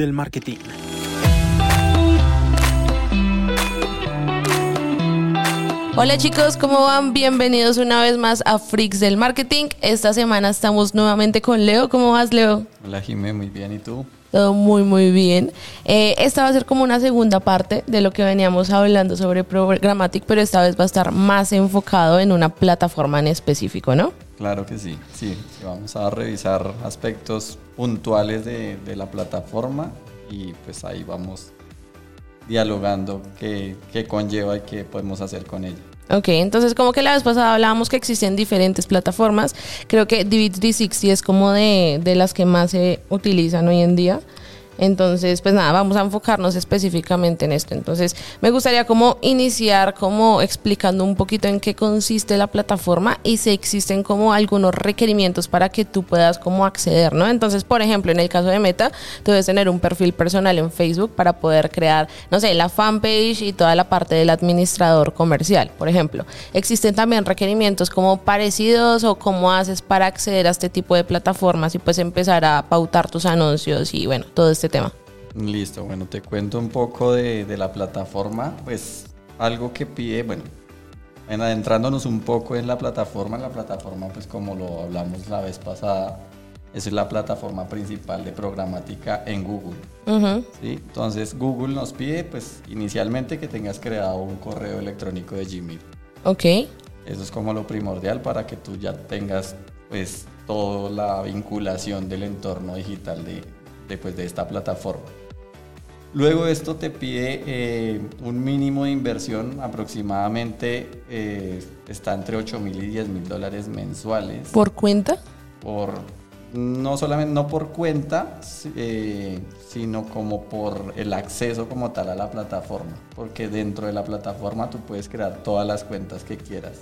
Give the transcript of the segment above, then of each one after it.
del Marketing. Hola chicos, ¿cómo van? Bienvenidos una vez más a Freaks del Marketing. Esta semana estamos nuevamente con Leo. ¿Cómo vas, Leo? Hola Jimé, muy bien. ¿Y tú? Todo muy, muy bien. Eh, esta va a ser como una segunda parte de lo que veníamos hablando sobre Programmatic, pero esta vez va a estar más enfocado en una plataforma en específico, ¿no? Claro que sí, sí. Vamos a revisar aspectos puntuales de, de la plataforma y pues ahí vamos dialogando qué, qué conlleva y qué podemos hacer con ella. Ok, entonces como que la vez pasada hablábamos que existen diferentes plataformas, creo que Divid360 es como de, de las que más se utilizan hoy en día. Entonces, pues nada, vamos a enfocarnos específicamente en esto. Entonces, me gustaría como iniciar como explicando un poquito en qué consiste la plataforma y si existen como algunos requerimientos para que tú puedas como acceder, ¿no? Entonces, por ejemplo, en el caso de Meta, tú debes tener un perfil personal en Facebook para poder crear, no sé, la fanpage y toda la parte del administrador comercial, por ejemplo. Existen también requerimientos como parecidos o cómo haces para acceder a este tipo de plataformas y pues empezar a pautar tus anuncios y bueno, todo este tema. Listo, bueno, te cuento un poco de, la plataforma. Pues algo que pide, bueno, en adentrándonos un poco en la plataforma, la plataforma, pues como lo hablamos la vez pasada, es la plataforma principal de programática en Google. Entonces Google nos pide, pues inicialmente que tengas creado un correo electrónico de Gmail. Ok. Eso es como lo primordial para que tú ya tengas, pues, toda la vinculación del entorno digital de, después de esta plataforma. Luego esto te pide eh, un mínimo de inversión, aproximadamente eh, está entre 8 mil y 10 mil dólares mensuales. ¿Por cuenta? Por, no solamente no por cuenta, eh, sino como por el acceso como tal a la plataforma, porque dentro de la plataforma tú puedes crear todas las cuentas que quieras.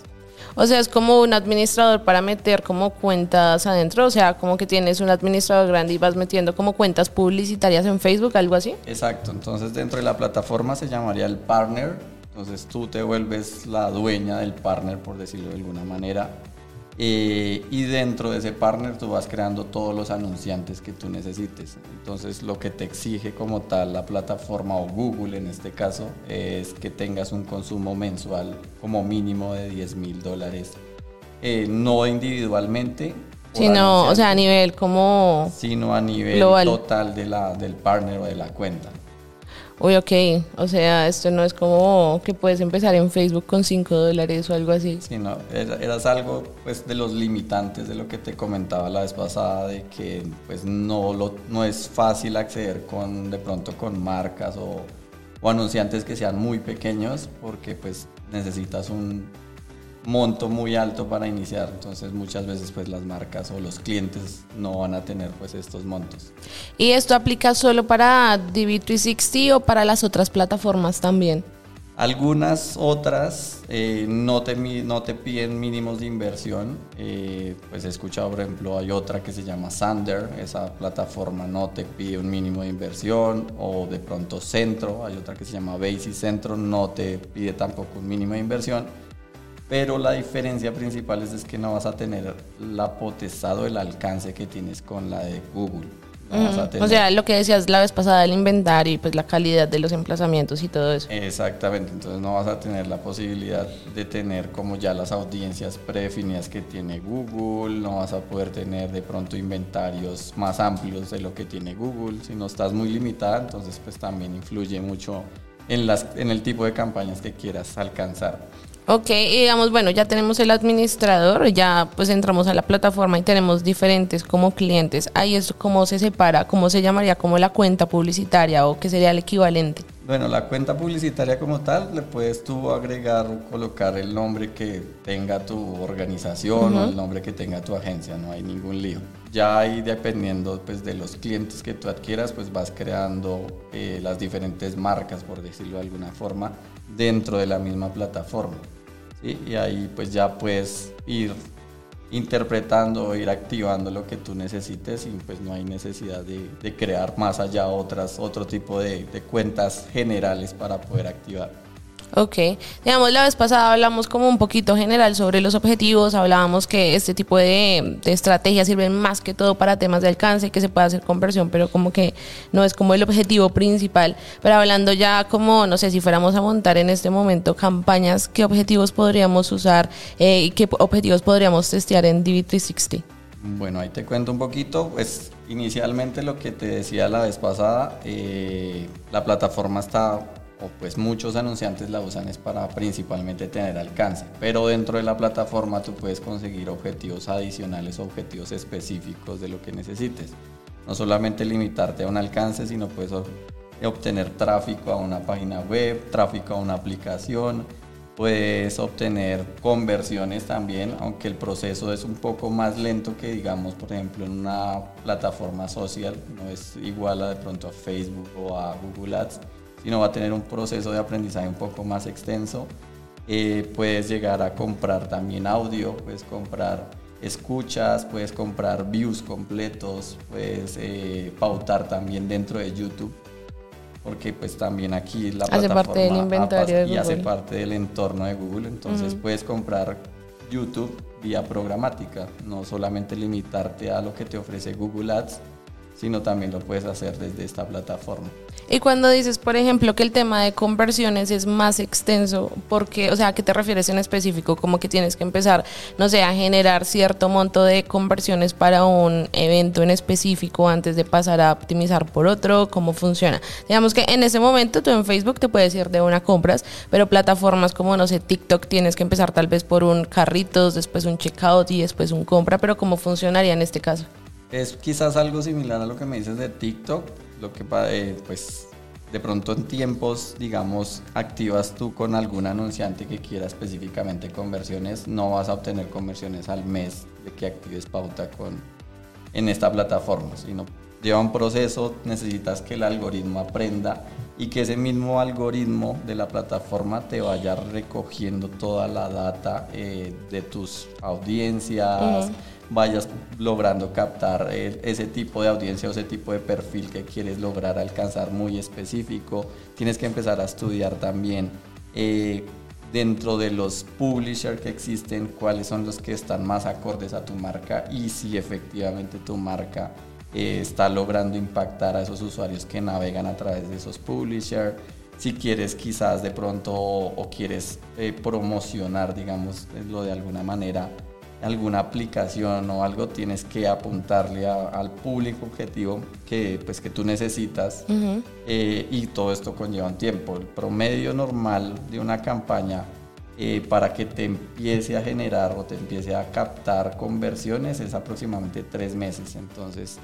O sea, es como un administrador para meter como cuentas adentro, o sea, como que tienes un administrador grande y vas metiendo como cuentas publicitarias en Facebook, algo así. Exacto, entonces dentro de la plataforma se llamaría el partner, entonces tú te vuelves la dueña del partner, por decirlo de alguna manera, eh, y dentro de ese partner tú vas creando todos los anunciantes que tú necesites. Entonces lo que te exige como tal la plataforma o Google en este caso es que tengas un consumo mensual como mínimo de 10 mil dólares, eh, no individualmente. Sino, o sea, a nivel como... Sino a nivel total de la, del partner o de la cuenta. Uy, ok, o sea, esto no es como que puedes empezar en Facebook con 5 dólares o algo así. Sí, no, eras algo pues de los limitantes de lo que te comentaba la vez pasada, de que pues no, lo, no es fácil acceder con de pronto con marcas o, o anunciantes que sean muy pequeños porque pues necesitas un, monto muy alto para iniciar. Entonces muchas veces pues las marcas o los clientes no van a tener pues estos montos. ¿Y esto aplica solo para DB360 o para las otras plataformas también? Algunas otras eh, no, te, no te piden mínimos de inversión. Eh, pues he escuchado, por ejemplo, hay otra que se llama Sander. Esa plataforma no te pide un mínimo de inversión. O de pronto Centro, hay otra que se llama Basic Centro, no te pide tampoco un mínimo de inversión pero la diferencia principal es, que no vas a tener la potestad o el alcance que tienes con la de Google. O sea, lo que decías la vez pasada del inventario y pues la calidad de los emplazamientos y todo eso. Exactamente, entonces no vas a tener la posibilidad de tener como ya las audiencias predefinidas que tiene Google, no vas a poder tener de pronto inventarios más amplios de lo que tiene Google, si no estás muy limitada, entonces pues también influye mucho en, las, en el tipo de campañas que quieras alcanzar. Ok, y digamos, bueno, ya tenemos el administrador, ya pues entramos a la plataforma y tenemos diferentes como clientes. Ahí es cómo se separa, cómo se llamaría como la cuenta publicitaria o qué sería el equivalente. Bueno, la cuenta publicitaria como tal, le puedes tú agregar o colocar el nombre que tenga tu organización o el nombre que tenga tu agencia, no hay ningún lío. Ya ahí dependiendo pues, de los clientes que tú adquieras, pues vas creando eh, las diferentes marcas, por decirlo de alguna forma, dentro de la misma plataforma. Y ahí pues ya puedes ir interpretando ir activando lo que tú necesites y pues no hay necesidad de, crear más allá otras, otro tipo de, cuentas generales para poder activar. Ok, digamos, la vez pasada hablamos como un poquito general sobre los objetivos, hablábamos que este tipo de, de, estrategias sirven más que todo para temas de alcance, que se puede hacer conversión, pero como que no es como el objetivo principal. Pero hablando ya como, no sé, si fuéramos a montar en este momento campañas, ¿qué objetivos podríamos usar eh, y qué objetivos podríamos testear en DV360? Bueno, ahí te cuento un poquito, pues inicialmente lo que te decía la vez pasada, eh, la plataforma está o pues muchos anunciantes la usan es para principalmente tener alcance, pero dentro de la plataforma tú puedes conseguir objetivos adicionales, objetivos específicos de lo que necesites. No solamente limitarte a un alcance, sino puedes obtener tráfico a una página web, tráfico a una aplicación, puedes obtener conversiones también, aunque el proceso es un poco más lento que digamos, por ejemplo, en una plataforma social, no es igual a de pronto a Facebook o a Google Ads sino va a tener un proceso de aprendizaje un poco más extenso. Eh, puedes llegar a comprar también audio, puedes comprar escuchas, puedes comprar views completos, puedes eh, pautar también dentro de YouTube, porque pues también aquí la hace parte del inventario y hace parte del entorno de Google, entonces puedes comprar YouTube vía programática, no solamente limitarte a lo que te ofrece Google Ads, sino también lo puedes hacer desde esta plataforma. Y cuando dices, por ejemplo, que el tema de conversiones es más extenso, porque, o sea, ¿a qué te refieres en específico? Como que tienes que empezar, no sé, a generar cierto monto de conversiones para un evento en específico antes de pasar a optimizar por otro, ¿cómo funciona? Digamos que en ese momento tú en Facebook te puedes ir de una compras, pero plataformas como, no sé, TikTok tienes que empezar tal vez por un carritos, después un checkout y después un compra, pero ¿cómo funcionaría en este caso? Es quizás algo similar a lo que me dices de TikTok, lo que eh, pues de pronto en tiempos, digamos, activas tú con algún anunciante que quiera específicamente conversiones, no vas a obtener conversiones al mes de que actives pauta con en esta plataforma, sino lleva un proceso, necesitas que el algoritmo aprenda y que ese mismo algoritmo de la plataforma te vaya recogiendo toda la data eh, de tus audiencias vayas logrando captar eh, ese tipo de audiencia o ese tipo de perfil que quieres lograr alcanzar muy específico. Tienes que empezar a estudiar también eh, dentro de los publishers que existen cuáles son los que están más acordes a tu marca y si efectivamente tu marca eh, está logrando impactar a esos usuarios que navegan a través de esos publishers. Si quieres quizás de pronto o, quieres promocionar, digamos, lo de alguna manera, alguna aplicación o algo, tienes que apuntarle al público objetivo que, pues, que tú necesitas eh, y todo esto conlleva un tiempo. El promedio normal de una campaña eh, para que te empiece a generar o te empiece a captar conversiones es aproximadamente tres meses. Entonces,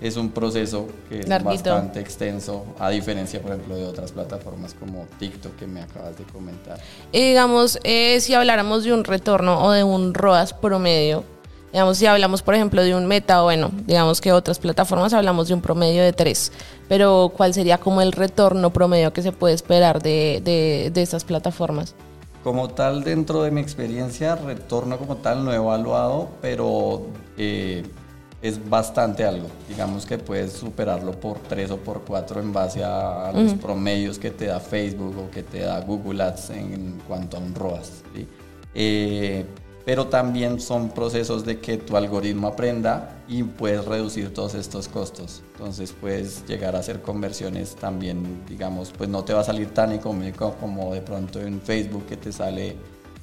es un proceso que es bastante extenso, a diferencia, por ejemplo, de otras plataformas como TikTok que me acabas de comentar. Y digamos, eh, si habláramos de un retorno o de un ROAS promedio, digamos, si hablamos, por ejemplo, de un meta, bueno, digamos que otras plataformas hablamos de un promedio de 3, pero ¿cuál sería como el retorno promedio que se puede esperar de, de, de estas plataformas? Como tal, dentro de mi experiencia, retorno como tal no he evaluado, pero... Eh, es bastante algo. Digamos que puedes superarlo por 3 o por 4 en base a, los promedios que te da Facebook o que te da Google Ads en, cuanto a un ROAS. Eh, pero también son procesos de que tu algoritmo aprenda y puedes reducir todos estos costos. Entonces puedes llegar a hacer conversiones también, digamos, pues no te va a salir tan económico como de pronto en Facebook que te sale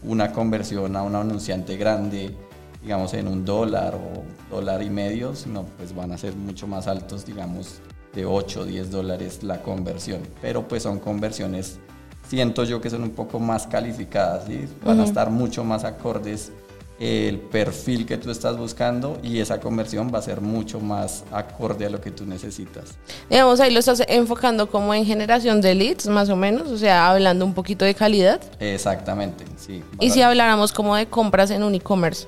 una conversión a un anunciante grande digamos, en un dólar o dólar y medio, sino pues van a ser mucho más altos, digamos, de 8 o 10 dólares la conversión. Pero pues son conversiones, siento yo que son un poco más calificadas, ¿sí? van a estar mucho más acordes el perfil que tú estás buscando y esa conversión va a ser mucho más acorde a lo que tú necesitas. Digamos, ahí lo estás enfocando como en generación de leads, más o menos, o sea, hablando un poquito de calidad. Exactamente, sí. Y si habláramos como de compras en un e-commerce.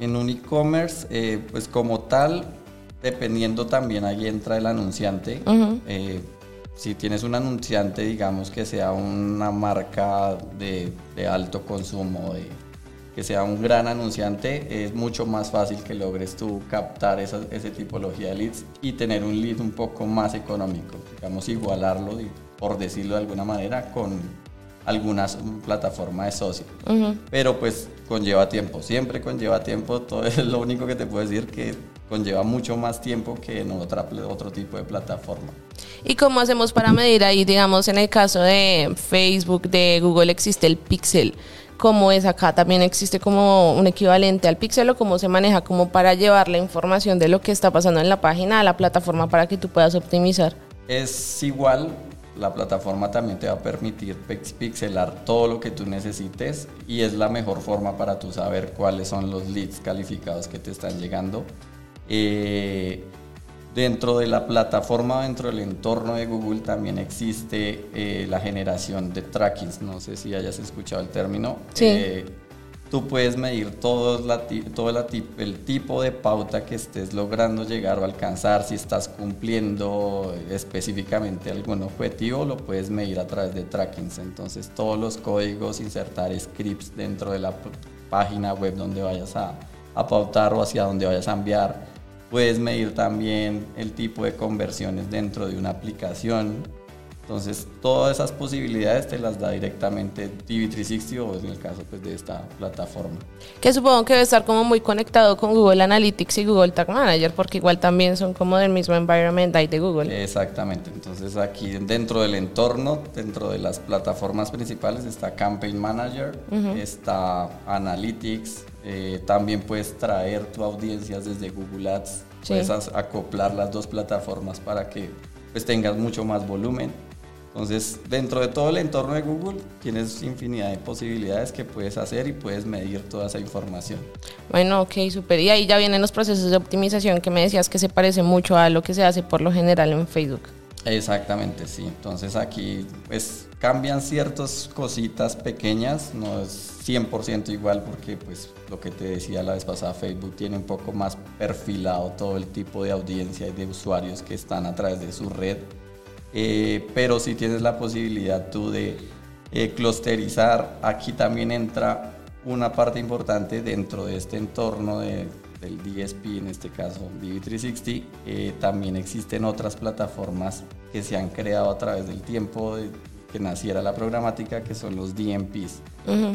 En un e-commerce, eh, pues como tal, dependiendo también ahí entra el anunciante. Eh, si tienes un anunciante, digamos que sea una marca de, alto consumo, de, que sea un gran anunciante, es mucho más fácil que logres tú captar esa, esa tipología de leads y tener un lead un poco más económico, digamos igualarlo, por decirlo de alguna manera, con alguna plataforma de socio. Pero pues conlleva tiempo, siempre conlleva tiempo, todo es lo único que te puedo decir que conlleva mucho más tiempo que en otra, otro tipo de plataforma. ¿Y cómo hacemos para medir ahí, digamos, en el caso de Facebook, de Google, existe el pixel? ¿Cómo es acá? ¿También existe como un equivalente al pixel o cómo se maneja como para llevar la información de lo que está pasando en la página a la plataforma para que tú puedas optimizar? Es igual, la plataforma también te va a permitir pixelar todo lo que tú necesites y es la mejor forma para tú saber cuáles son los leads calificados que te están llegando. Eh, dentro de la plataforma, dentro del entorno de Google también existe eh, la generación de trackings. No sé si hayas escuchado el término. Sí. Eh, tú puedes medir todo, el tipo de pauta que estés logrando llegar o alcanzar, si estás cumpliendo específicamente algún objetivo, lo puedes medir a través de trackings. Entonces todos los códigos, insertar scripts dentro de la página web donde vayas a, a pautar o hacia donde vayas a enviar. Puedes medir también el tipo de conversiones dentro de una aplicación entonces, todas esas posibilidades te las da directamente TV360 o en el caso pues, de esta plataforma. Que supongo que debe estar como muy conectado con Google Analytics y Google Tag Manager, porque igual también son como del mismo environment ahí de Google. Exactamente. Entonces, aquí dentro del entorno, dentro de las plataformas principales, está Campaign Manager, está Analytics, eh, también puedes traer tu audiencias desde Google Ads, puedes acoplar las dos plataformas para que pues tengas mucho más volumen. Entonces, dentro de todo el entorno de Google, tienes infinidad de posibilidades que puedes hacer y puedes medir toda esa información. Bueno, ok, súper. Y ahí ya vienen los procesos de optimización que me decías que se parece mucho a lo que se hace por lo general en Facebook. Exactamente, sí. Entonces aquí pues cambian ciertas cositas pequeñas, no es 100% igual porque pues lo que te decía la vez pasada, Facebook tiene un poco más perfilado todo el tipo de audiencia y de usuarios que están a través de su red eh, pero si tienes la posibilidad tú de eh, clusterizar, aquí también entra una parte importante dentro de este entorno del DSP, en este caso DV360, eh, también existen otras plataformas que se han creado a través del tiempo de que naciera la programática, que son los DMPs,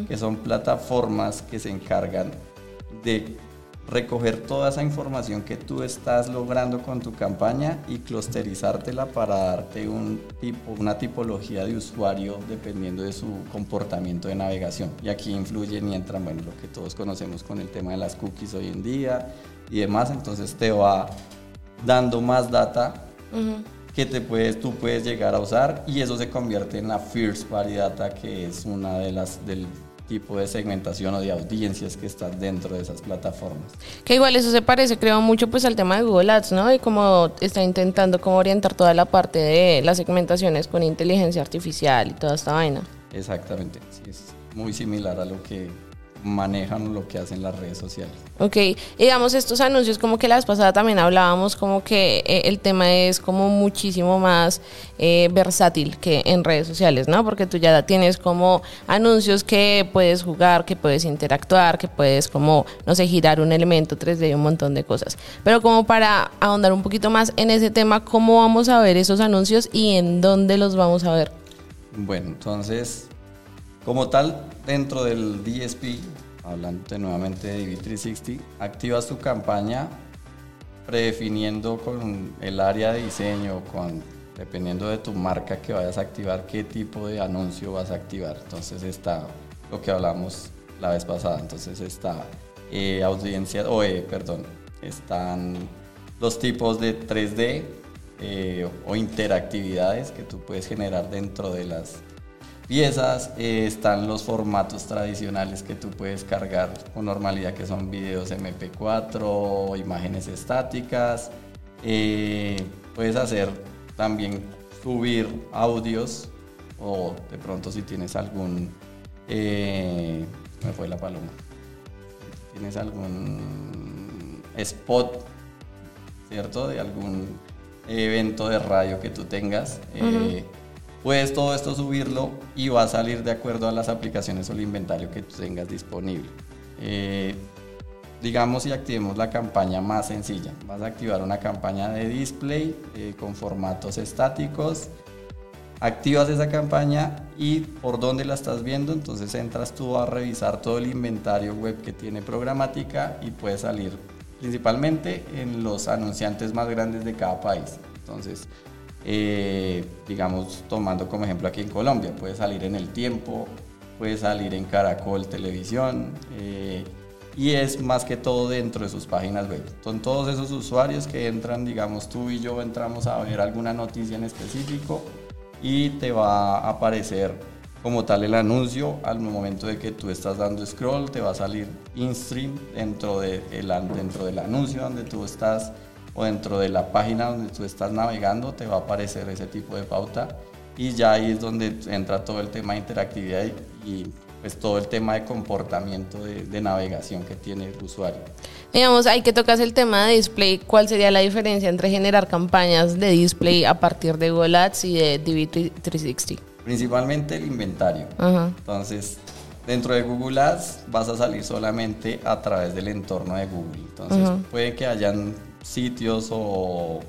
que son plataformas que se encargan de recoger toda esa información que tú estás logrando con tu campaña y clusterizártela para darte un tipo, una tipología de usuario dependiendo de su comportamiento de navegación. Y aquí influyen y entran, bueno, lo que todos conocemos con el tema de las cookies hoy en día y demás, entonces te va dando más data que te puedes, tú puedes llegar a usar y eso se convierte en la First Party Data, que es una de las del tipo de segmentación o de audiencias que están dentro de esas plataformas. Que igual eso se parece, creo, mucho pues al tema de Google Ads, ¿no? Y como está intentando como orientar toda la parte de las segmentaciones con inteligencia artificial y toda esta vaina. Exactamente, sí, es muy similar a lo que manejan lo que hacen las redes sociales. Ok, y digamos estos anuncios como que la vez pasada también hablábamos como que eh, el tema es como muchísimo más eh, versátil que en redes sociales, ¿no? Porque tú ya tienes como anuncios que puedes jugar, que puedes interactuar, que puedes como, no sé, girar un elemento 3D y un montón de cosas. Pero como para ahondar un poquito más en ese tema, ¿cómo vamos a ver esos anuncios y en dónde los vamos a ver? Bueno, entonces como tal, dentro del DSP, hablando nuevamente de DV360, activas tu campaña predefiniendo con el área de diseño, con, dependiendo de tu marca que vayas a activar, qué tipo de anuncio vas a activar. Entonces está lo que hablamos la vez pasada. Entonces está eh, audiencia, o eh, perdón, están los tipos de 3D eh, o interactividades que tú puedes generar dentro de las piezas, eh, están los formatos tradicionales que tú puedes cargar con normalidad, que son videos MP4 o imágenes estáticas. Eh, puedes hacer también subir audios o de pronto si tienes algún... Eh, me fue la paloma. Tienes algún spot, ¿cierto? De algún evento de radio que tú tengas puedes todo esto subirlo y va a salir de acuerdo a las aplicaciones o el inventario que tengas disponible. Eh, digamos si activemos la campaña más sencilla. Vas a activar una campaña de display eh, con formatos estáticos. activas esa campaña y por dónde la estás viendo, entonces entras tú a revisar todo el inventario web que tiene programática y puedes salir principalmente en los anunciantes más grandes de cada país. Entonces, eh, digamos, tomando como ejemplo aquí en Colombia, puede salir en El Tiempo, puede salir en Caracol Televisión, eh, y es más que todo dentro de sus páginas web. Son todos esos usuarios que entran, digamos, tú y yo entramos a ver alguna noticia en específico y te va a aparecer como tal el anuncio al momento de que tú estás dando scroll te va a salir in-stream dentro, de dentro del anuncio donde tú estás o dentro de la página donde tú estás navegando te va a aparecer ese tipo de pauta y ya ahí es donde entra todo el tema de interactividad y, pues todo el tema de comportamiento de, de, navegación que tiene el usuario. Digamos, hay que tocas el tema de display. ¿Cuál sería la diferencia entre generar campañas de display a partir de Google Ads y de DV360? Principalmente el inventario. Entonces, dentro de Google Ads vas a salir solamente a través del entorno de Google. Entonces, puede que hayan sitios o,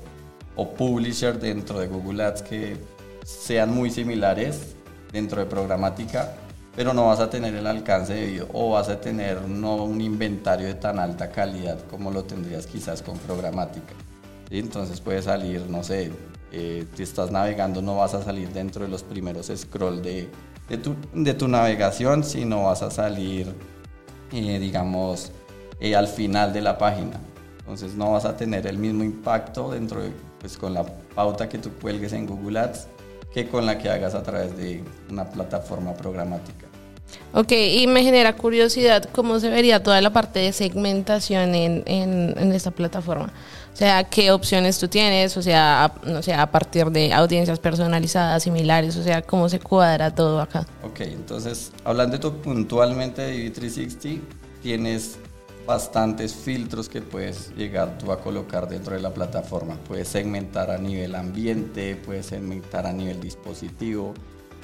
o publisher dentro de Google Ads que sean muy similares dentro de programática, pero no vas a tener el alcance debido o vas a tener no un inventario de tan alta calidad como lo tendrías quizás con programática. Entonces puede salir, no sé, eh, si estás navegando no vas a salir dentro de los primeros scroll de, de, tu, de tu, navegación, sino vas a salir, eh, digamos, eh, al final de la página. Entonces no vas a tener el mismo impacto dentro de, pues con la pauta que tú cuelgues en Google Ads que con la que hagas a través de una plataforma programática. Ok, y me genera curiosidad cómo se vería toda la parte de segmentación en, en, en esta plataforma. O sea, qué opciones tú tienes, o sea, a, o sea, a partir de audiencias personalizadas, similares, o sea, cómo se cuadra todo acá. Ok, entonces, hablando de puntualmente de DV360, tienes bastantes filtros que puedes llegar tú a colocar dentro de la plataforma. Puedes segmentar a nivel ambiente, puedes segmentar a nivel dispositivo,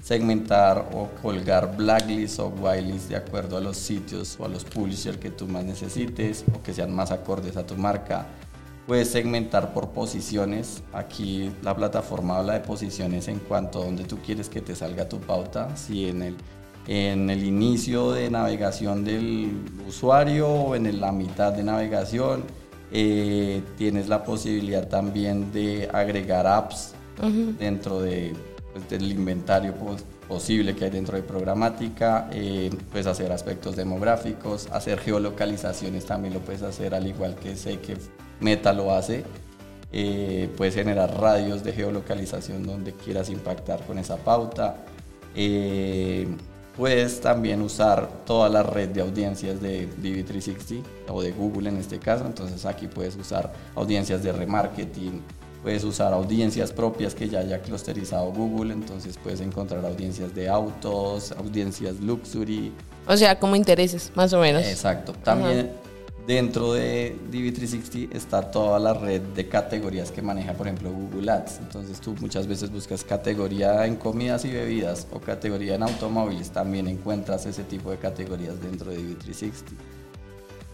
segmentar o colgar blacklist o whitelist de acuerdo a los sitios o a los publishers que tú más necesites o que sean más acordes a tu marca. Puedes segmentar por posiciones. Aquí la plataforma habla de posiciones en cuanto a donde tú quieres que te salga tu pauta. Si en el en el inicio de navegación del usuario o en la mitad de navegación. Eh, tienes la posibilidad también de agregar apps dentro de, pues, del inventario posible que hay dentro de programática, eh, puedes hacer aspectos demográficos, hacer geolocalizaciones también lo puedes hacer al igual que sé que Meta lo hace. Eh, puedes generar radios de geolocalización donde quieras impactar con esa pauta. Puedes también usar toda la red de audiencias de DV360 o de Google en este caso. Entonces aquí puedes usar audiencias de remarketing, puedes usar audiencias propias que ya haya clusterizado Google. Entonces puedes encontrar audiencias de autos, audiencias luxury. O sea, como intereses, más o menos. Exacto. También Dentro de DV360 está toda la red de categorías que maneja, por ejemplo, Google Ads. Entonces tú muchas veces buscas categoría en comidas y bebidas o categoría en automóviles. También encuentras ese tipo de categorías dentro de DV360.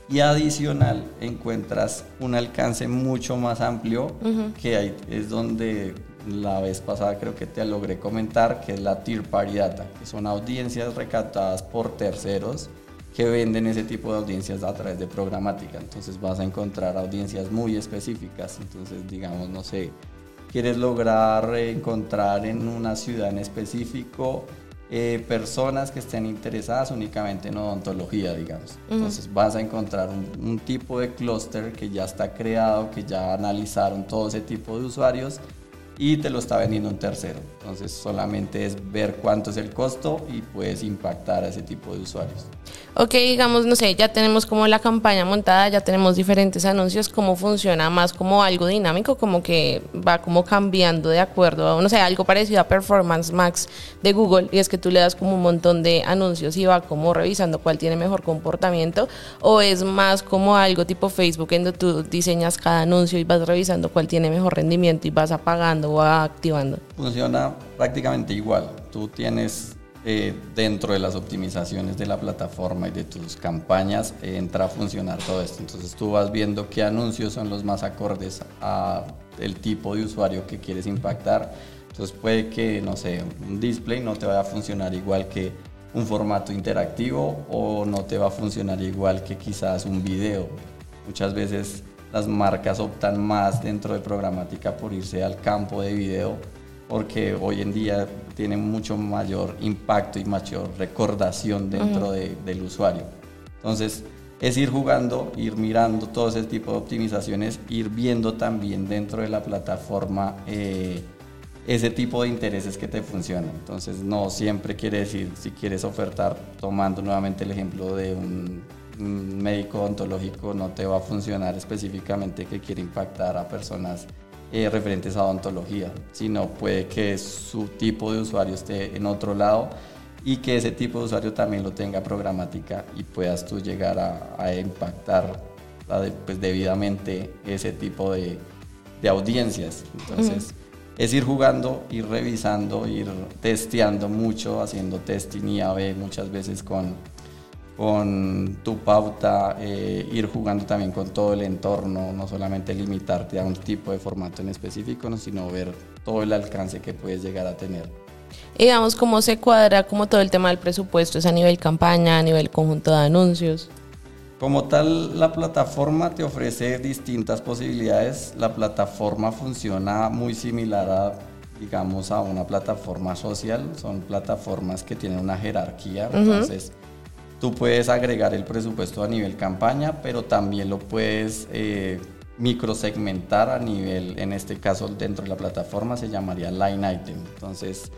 Y adicional encuentras un alcance mucho más amplio que hay, es donde la vez pasada creo que te logré comentar, que es la Tier Party Data, que son audiencias recaptadas por terceros que venden ese tipo de audiencias a través de programática. Entonces vas a encontrar audiencias muy específicas. Entonces, digamos, no sé, quieres lograr encontrar en una ciudad en específico eh, personas que estén interesadas únicamente en odontología, digamos. Entonces vas a encontrar un, un tipo de clúster que ya está creado, que ya analizaron todo ese tipo de usuarios y te lo está vendiendo un tercero. Entonces solamente es ver cuánto es el costo y puedes impactar a ese tipo de usuarios. Ok, digamos, no sé, ya tenemos como la campaña montada, ya tenemos diferentes anuncios, ¿cómo funciona más como algo dinámico, como que va como cambiando de acuerdo a, no sé, algo parecido a Performance Max de Google, y es que tú le das como un montón de anuncios y va como revisando cuál tiene mejor comportamiento, o es más como algo tipo Facebook, en donde tú diseñas cada anuncio y vas revisando cuál tiene mejor rendimiento y vas apagando o activando. Funciona prácticamente igual, tú tienes eh, dentro de las optimizaciones de la plataforma y de tus campañas eh, entra a funcionar todo esto. Entonces tú vas viendo qué anuncios son los más acordes a el tipo de usuario que quieres impactar. Entonces puede que, no sé, un display no te vaya a funcionar igual que un formato interactivo o no te va a funcionar igual que quizás un video. Muchas veces las marcas optan más dentro de programática por irse al campo de video porque hoy en día tiene mucho mayor impacto y mayor recordación dentro del usuario. Entonces, es ir jugando, ir mirando todo ese tipo de optimizaciones, ir viendo también dentro de la plataforma eh, ese tipo de intereses que te funcionan. Entonces, no siempre quiere decir, si quieres ofertar, tomando nuevamente el ejemplo de un, médico ontológico, no te va a funcionar específicamente que quiere impactar a personas eh, referentes a odontología, sino puede que su tipo de usuario esté en otro lado y que ese tipo de usuario también lo tenga programática y puedas tú llegar a, impactar pues, debidamente ese tipo de, audiencias. Entonces, es ir jugando, ir revisando, ir testeando mucho, haciendo testing y A-B muchas veces con, con tu pauta, eh, ir jugando también con todo el entorno, no solamente limitarte a un tipo de formato en específico, sino ver todo el alcance que puedes llegar a tener digamos, cómo se cuadra como todo el tema del presupuesto, es a nivel campaña, a nivel conjunto de anuncios. Como tal, la plataforma te ofrece distintas posibilidades. La plataforma funciona muy similar a, digamos, a una plataforma social. Son plataformas que tienen una jerarquía. Entonces, tú puedes agregar el presupuesto a nivel campaña, pero también lo puedes eh, microsegmentar a nivel, en este caso, dentro de la plataforma se llamaría line item. Entonces,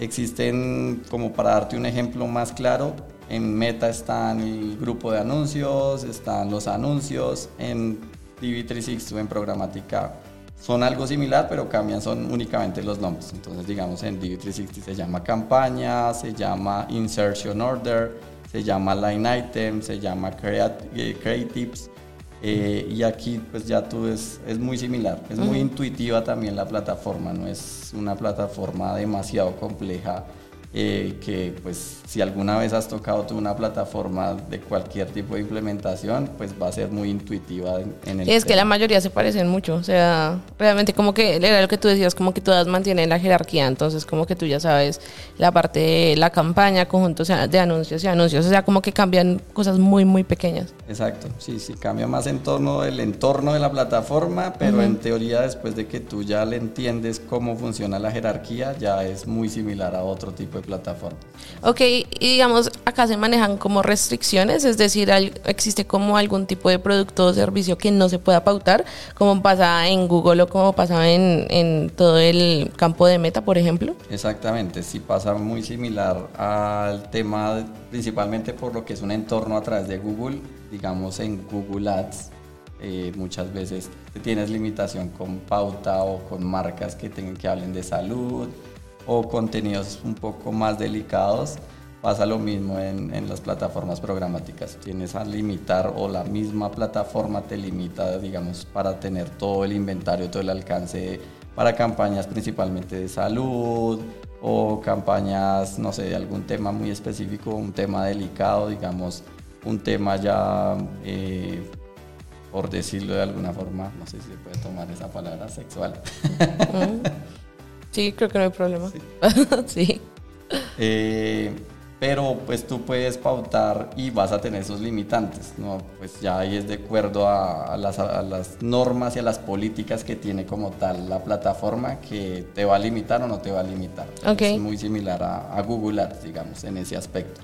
Existen, como para darte un ejemplo más claro, en Meta están el grupo de anuncios, están los anuncios, en DV360 o en programática son algo similar, pero cambian son únicamente los nombres. Entonces, digamos, en DV360 se llama campaña, se llama insertion order, se llama line item, se llama eh, creatives eh, y aquí pues ya tú es, es muy similar, es muy intuitiva también la plataforma, no es una plataforma demasiado compleja eh, que pues si alguna vez has tocado tú una plataforma de cualquier tipo de implementación, pues va a ser muy intuitiva en, el... es que la mayoría se parecen mucho, o sea, realmente como que era lo que tú decías, como que todas mantienen la jerarquía, entonces como que tú ya sabes la parte de la campaña, conjuntos de anuncios y anuncios, o sea, como que cambian cosas muy, muy pequeñas. Exacto, sí, sí, cambia más en torno del entorno de la plataforma, pero en teoría después de que tú ya le entiendes cómo funciona la jerarquía, ya es muy similar a otro tipo de plataforma. Ok, y digamos, acá se manejan como restricciones, es decir, existe como algún tipo de producto o servicio que no se pueda pautar, como pasa en Google o como pasa en, en todo el campo de meta, por ejemplo. Exactamente, sí pasa muy similar al tema, principalmente por lo que es un entorno a través de Google, digamos en Google Ads. Eh, muchas veces tienes limitación con pauta o con marcas que tengan que hablen de salud, o contenidos un poco más delicados, pasa lo mismo en, las plataformas programáticas. Tienes a limitar o la misma plataforma te limita, digamos, para tener todo el inventario, todo el alcance para campañas principalmente de salud o campañas, no sé, de algún tema muy específico, un tema delicado, digamos, un tema ya, eh, por decirlo de alguna forma, no sé si se puede tomar esa palabra, sexual. Sí, creo que no hay problema. Sí. Eh, pero pues tú puedes pautar y vas a tener esos limitantes, ¿no? Pues ya ahí es de acuerdo a, las, normas y a las políticas que tiene como tal la plataforma que te va a limitar o no te va a limitar. Es muy similar a, Google Ads, digamos, en ese aspecto.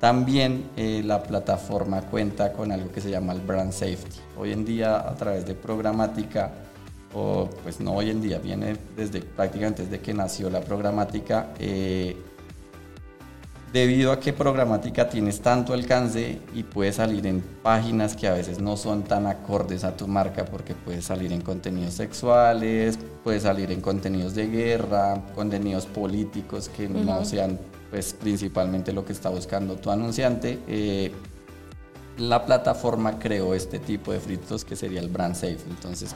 También eh, la plataforma cuenta con algo que se llama el Brand Safety. Hoy en día a través de programática o pues no hoy en día, viene desde prácticamente desde que nació la programática, eh, debido a que programática tienes tanto alcance y puedes salir en páginas que a veces no son tan acordes a tu marca porque puedes salir en contenidos sexuales, puedes salir en contenidos de guerra, contenidos políticos que no sean pues principalmente lo que está buscando tu anunciante. Eh, la plataforma creó este tipo de fritos que sería el brand safe. Entonces,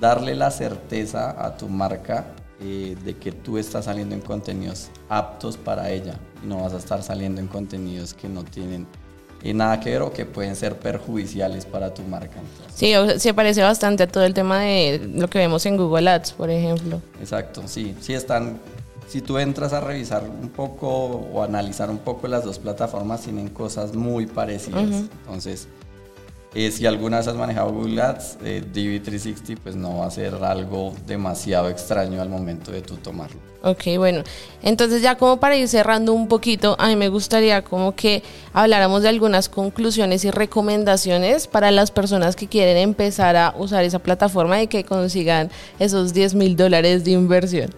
darle la certeza a tu marca eh, de que tú estás saliendo en contenidos aptos para ella y no vas a estar saliendo en contenidos que no tienen y nada que ver o que pueden ser perjudiciales para tu marca. Sí, se parece bastante a todo el tema de lo que vemos en Google Ads, por ejemplo. Exacto, sí, sí están, si tú entras a revisar un poco o analizar un poco las dos plataformas, tienen cosas muy parecidas. Entonces, eh, si alguna vez has manejado Google Ads, eh, DV360 pues no va a ser algo demasiado extraño al momento de tú tomarlo. Ok, bueno, entonces ya como para ir cerrando un poquito, a mí me gustaría como que habláramos de algunas conclusiones y recomendaciones para las personas que quieren empezar a usar esa plataforma y que consigan esos 10 mil dólares de inversión.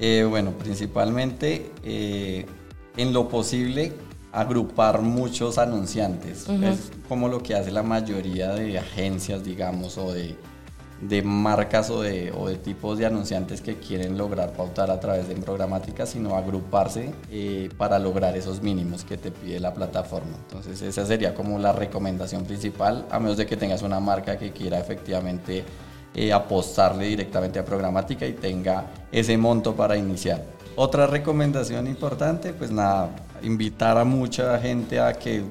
Eh, bueno, principalmente en lo posible agrupar muchos anunciantes. Es como lo que hace la mayoría de agencias, digamos, o de, marcas o de, o de, tipos de anunciantes que quieren lograr pautar a través de programática, sino agruparse eh, para lograr esos mínimos que te pide la plataforma. Entonces esa sería como la recomendación principal, a menos de que tengas una marca que quiera efectivamente eh, apostarle directamente a programática y tenga ese monto para iniciar. Otra recomendación importante, pues nada, invitar a mucha gente a que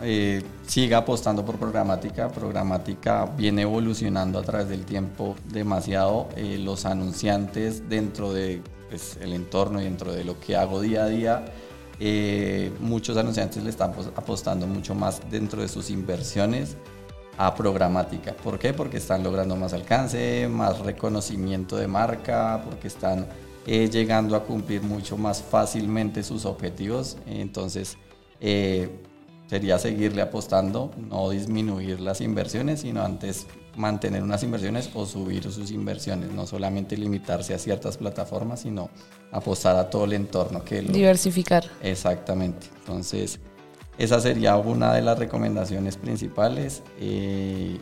eh, siga apostando por programática. Programática viene evolucionando a través del tiempo demasiado. Eh, los anunciantes dentro de pues, el entorno y dentro de lo que hago día a día, eh, muchos anunciantes le están apostando mucho más dentro de sus inversiones a programática. ¿Por qué? Porque están logrando más alcance, más reconocimiento de marca, porque están eh, llegando a cumplir mucho más fácilmente sus objetivos. Entonces, eh, sería seguirle apostando, no disminuir las inversiones, sino antes mantener unas inversiones o subir sus inversiones, no solamente limitarse a ciertas plataformas, sino apostar a todo el entorno que diversificar. Exactamente. Entonces, esa sería una de las recomendaciones principales. Eh,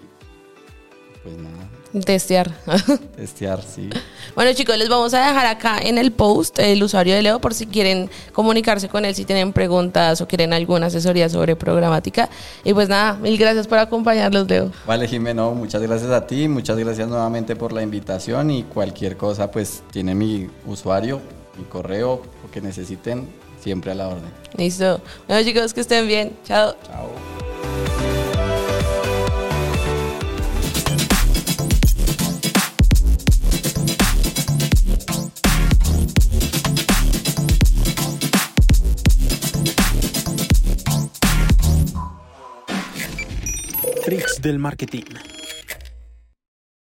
pues nada. Testear. Testear, sí. Bueno chicos, les vamos a dejar acá en el post el usuario de Leo por si quieren comunicarse con él, si tienen preguntas o quieren alguna asesoría sobre programática. Y pues nada, mil gracias por acompañarlos, Leo. Vale, Jimeno, muchas gracias a ti, muchas gracias nuevamente por la invitación y cualquier cosa, pues tiene mi usuario, mi correo, lo que necesiten, siempre a la orden. Listo. Bueno chicos, que estén bien. Chao. Chao. del marketing.